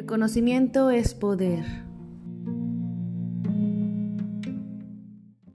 El conocimiento es poder.